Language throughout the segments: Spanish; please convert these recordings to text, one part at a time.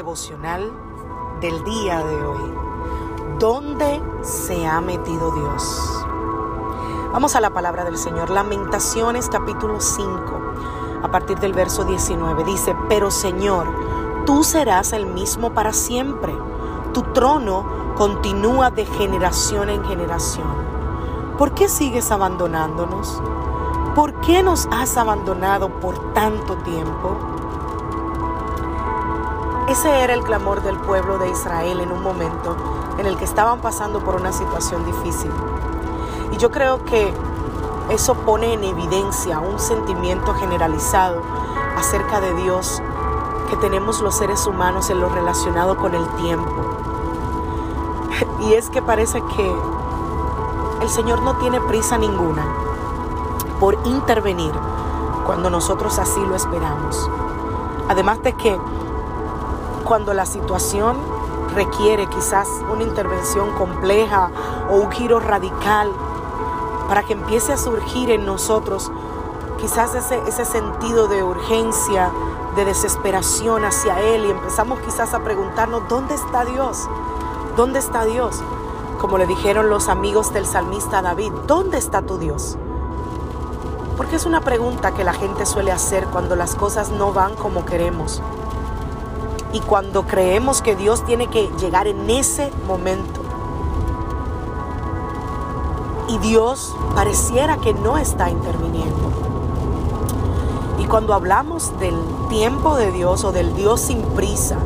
Devocional del día de hoy. ¿Dónde se ha metido Dios? Vamos a la palabra del Señor. Lamentaciones capítulo 5, a partir del verso 19. Dice, pero Señor, tú serás el mismo para siempre. Tu trono continúa de generación en generación. ¿Por qué sigues abandonándonos? ¿Por qué nos has abandonado por tanto tiempo? Ese era el clamor del pueblo de Israel en un momento en el que estaban pasando por una situación difícil. Y yo creo que eso pone en evidencia un sentimiento generalizado acerca de Dios que tenemos los seres humanos en lo relacionado con el tiempo. Y es que parece que el Señor no tiene prisa ninguna por intervenir cuando nosotros así lo esperamos. Además de que cuando la situación requiere quizás una intervención compleja o un giro radical para que empiece a surgir en nosotros quizás ese, ese sentido de urgencia, de desesperación hacia Él y empezamos quizás a preguntarnos, ¿dónde está Dios? ¿Dónde está Dios? Como le dijeron los amigos del salmista David, ¿dónde está tu Dios? Porque es una pregunta que la gente suele hacer cuando las cosas no van como queremos. Y cuando creemos que Dios tiene que llegar en ese momento. Y Dios pareciera que no está interviniendo. Y cuando hablamos del tiempo de Dios o del Dios sin prisa,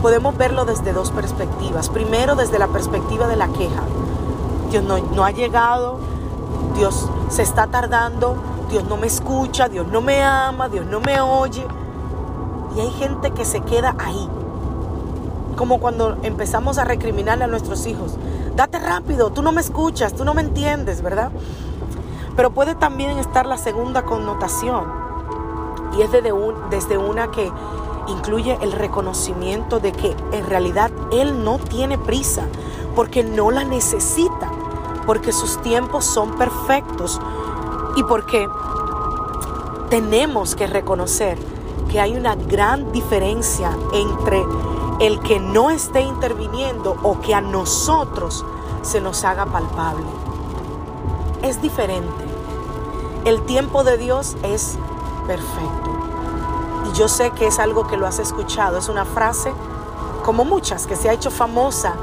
podemos verlo desde dos perspectivas. Primero, desde la perspectiva de la queja. Dios no, no ha llegado, Dios se está tardando, Dios no me escucha, Dios no me ama, Dios no me oye. Y hay gente que se queda ahí. Como cuando empezamos a recriminarle a nuestros hijos. Date rápido, tú no me escuchas, tú no me entiendes, ¿verdad? Pero puede también estar la segunda connotación. Y es desde, desde una que incluye el reconocimiento de que en realidad Él no tiene prisa, porque no la necesita, porque sus tiempos son perfectos y porque tenemos que reconocer que hay una gran diferencia entre el que no esté interviniendo o que a nosotros se nos haga palpable. Es diferente. El tiempo de Dios es perfecto. Y yo sé que es algo que lo has escuchado. Es una frase, como muchas, que se ha hecho famosa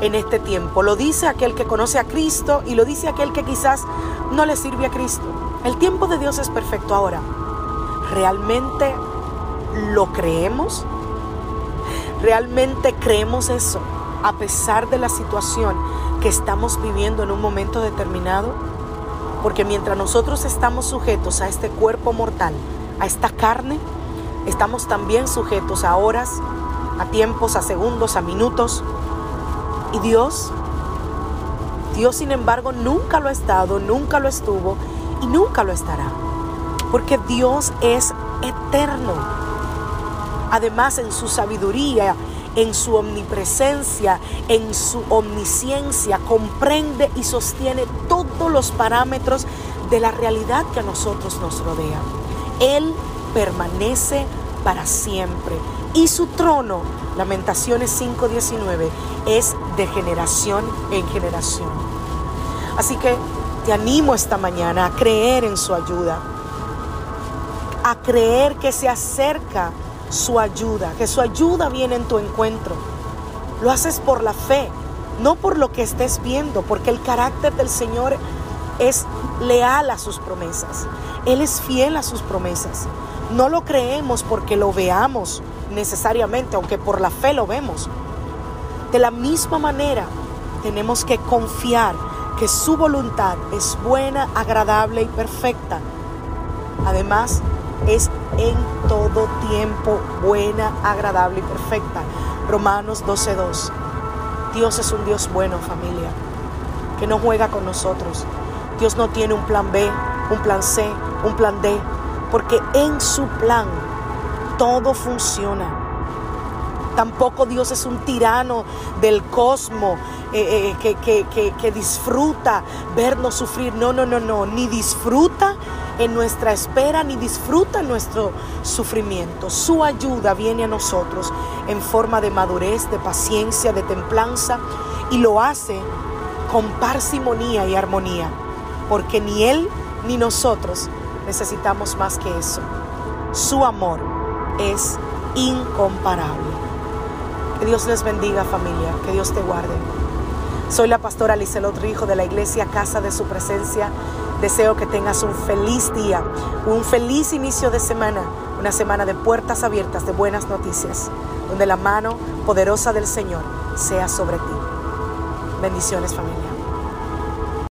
en este tiempo. Lo dice aquel que conoce a Cristo y lo dice aquel que quizás no le sirve a Cristo. El tiempo de Dios es perfecto ahora. ¿Realmente ¿Lo creemos? ¿Realmente creemos eso a pesar de la situación que estamos viviendo en un momento determinado? Porque mientras nosotros estamos sujetos a este cuerpo mortal, a esta carne, estamos también sujetos a horas, a tiempos, a segundos, a minutos. Y Dios, Dios sin embargo nunca lo ha estado, nunca lo estuvo y nunca lo estará. Porque Dios es eterno. Además, en su sabiduría, en su omnipresencia, en su omnisciencia, comprende y sostiene todos los parámetros de la realidad que a nosotros nos rodea. Él permanece para siempre. Y su trono, Lamentaciones 5:19, es de generación en generación. Así que te animo esta mañana a creer en su ayuda, a creer que se acerca su ayuda, que su ayuda viene en tu encuentro. Lo haces por la fe, no por lo que estés viendo, porque el carácter del Señor es leal a sus promesas. Él es fiel a sus promesas. No lo creemos porque lo veamos necesariamente, aunque por la fe lo vemos. De la misma manera, tenemos que confiar que su voluntad es buena, agradable y perfecta. Además, es en todo tiempo buena, agradable y perfecta. Romanos 12:2. Dios es un Dios bueno, familia, que no juega con nosotros. Dios no tiene un plan B, un plan C, un plan D, porque en su plan todo funciona. Tampoco Dios es un tirano del cosmos eh, eh, que, que disfruta vernos sufrir. No, no, no, no. Ni disfruta en nuestra espera, ni disfruta nuestro sufrimiento. Su ayuda viene a nosotros en forma de madurez, de paciencia, de templanza y lo hace con parsimonía y armonía. Porque ni Él ni nosotros necesitamos más que eso. Su amor es incomparable. Que Dios les bendiga familia, que Dios te guarde. Soy la pastora Lizelot Rijo de la iglesia Casa de Su Presencia. Deseo que tengas un feliz día, un feliz inicio de semana, una semana de puertas abiertas, de buenas noticias, donde la mano poderosa del Señor sea sobre ti. Bendiciones familia.